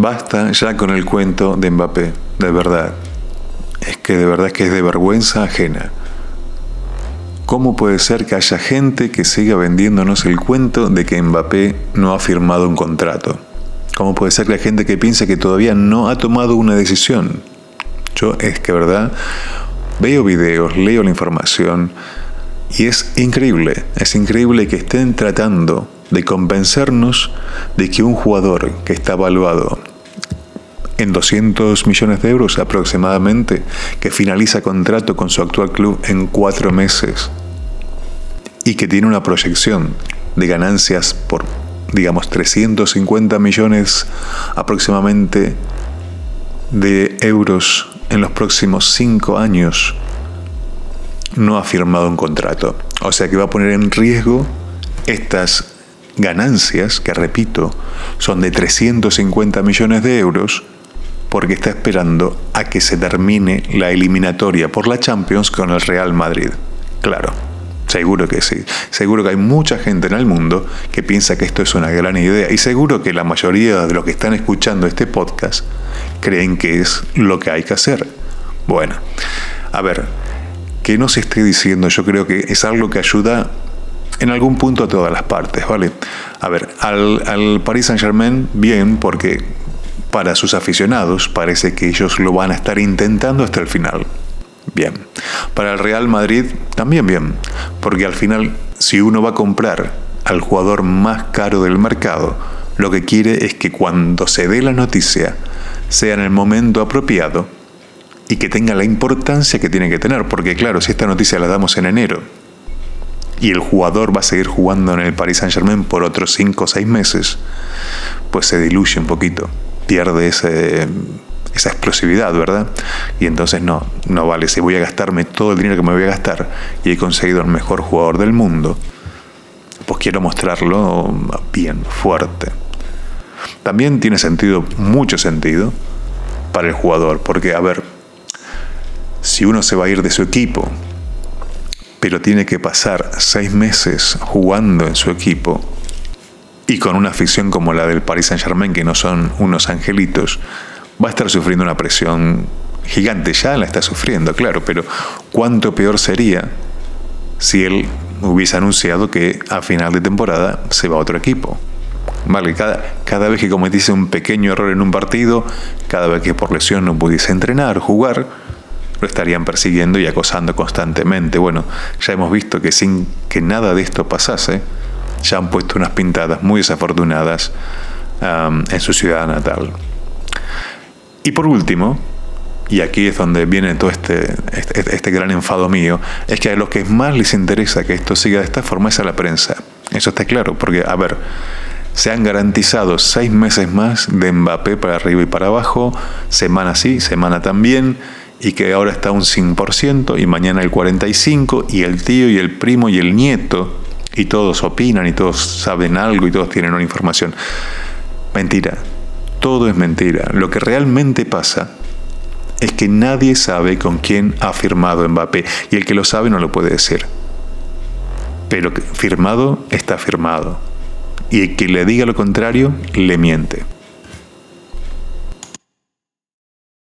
Basta ya con el cuento de Mbappé, de verdad. Es que de verdad es que es de vergüenza ajena. ¿Cómo puede ser que haya gente que siga vendiéndonos el cuento de que Mbappé no ha firmado un contrato? ¿Cómo puede ser que hay gente que piensa que todavía no ha tomado una decisión? Yo es que, ¿verdad? Veo videos, leo la información y es increíble, es increíble que estén tratando de convencernos de que un jugador que está evaluado en 200 millones de euros aproximadamente, que finaliza contrato con su actual club en cuatro meses y que tiene una proyección de ganancias por, digamos, 350 millones aproximadamente de euros en los próximos cinco años, no ha firmado un contrato. O sea que va a poner en riesgo estas ganancias, que repito, son de 350 millones de euros, porque está esperando a que se termine la eliminatoria por la Champions con el Real Madrid. Claro, seguro que sí. Seguro que hay mucha gente en el mundo que piensa que esto es una gran idea y seguro que la mayoría de los que están escuchando este podcast creen que es lo que hay que hacer. Bueno, a ver, que no se esté diciendo, yo creo que es algo que ayuda en algún punto a todas las partes, ¿vale? A ver, al, al Paris Saint Germain, bien, porque para sus aficionados parece que ellos lo van a estar intentando hasta el final. Bien. Para el Real Madrid también bien, porque al final si uno va a comprar al jugador más caro del mercado, lo que quiere es que cuando se dé la noticia sea en el momento apropiado y que tenga la importancia que tiene que tener, porque claro, si esta noticia la damos en enero y el jugador va a seguir jugando en el Paris Saint Germain por otros 5 o 6 meses, pues se diluye un poquito, pierde ese, esa explosividad, ¿verdad? Y entonces no, no vale, si voy a gastarme todo el dinero que me voy a gastar y he conseguido el mejor jugador del mundo, pues quiero mostrarlo bien, fuerte. También tiene sentido, mucho sentido, para el jugador, porque, a ver, si uno se va a ir de su equipo pero tiene que pasar seis meses jugando en su equipo y con una afición como la del Paris Saint Germain, que no son unos angelitos, va a estar sufriendo una presión gigante. Ya la está sufriendo, claro, pero cuánto peor sería si él hubiese anunciado que a final de temporada se va a otro equipo. Vale, cada, cada vez que cometiese un pequeño error en un partido, cada vez que por lesión no pudiese entrenar, jugar, lo estarían persiguiendo y acosando constantemente. Bueno, ya hemos visto que sin que nada de esto pasase, ya han puesto unas pintadas muy desafortunadas en su ciudad natal. Y por último, y aquí es donde viene todo este, este, este, gran enfado mío, es que a los que más les interesa que esto siga de esta forma es a la prensa. Eso está claro, porque, a ver, se han garantizado seis meses más de Mbappé para arriba y para abajo, semana sí, semana también, y que ahora está un 100% y mañana el 45% y el tío y el primo y el nieto y todos opinan y todos saben algo y todos tienen una información. Mentira, todo es mentira. Lo que realmente pasa es que nadie sabe con quién ha firmado Mbappé y el que lo sabe no lo puede decir. Pero firmado está firmado. Y el que le diga lo contrario le miente.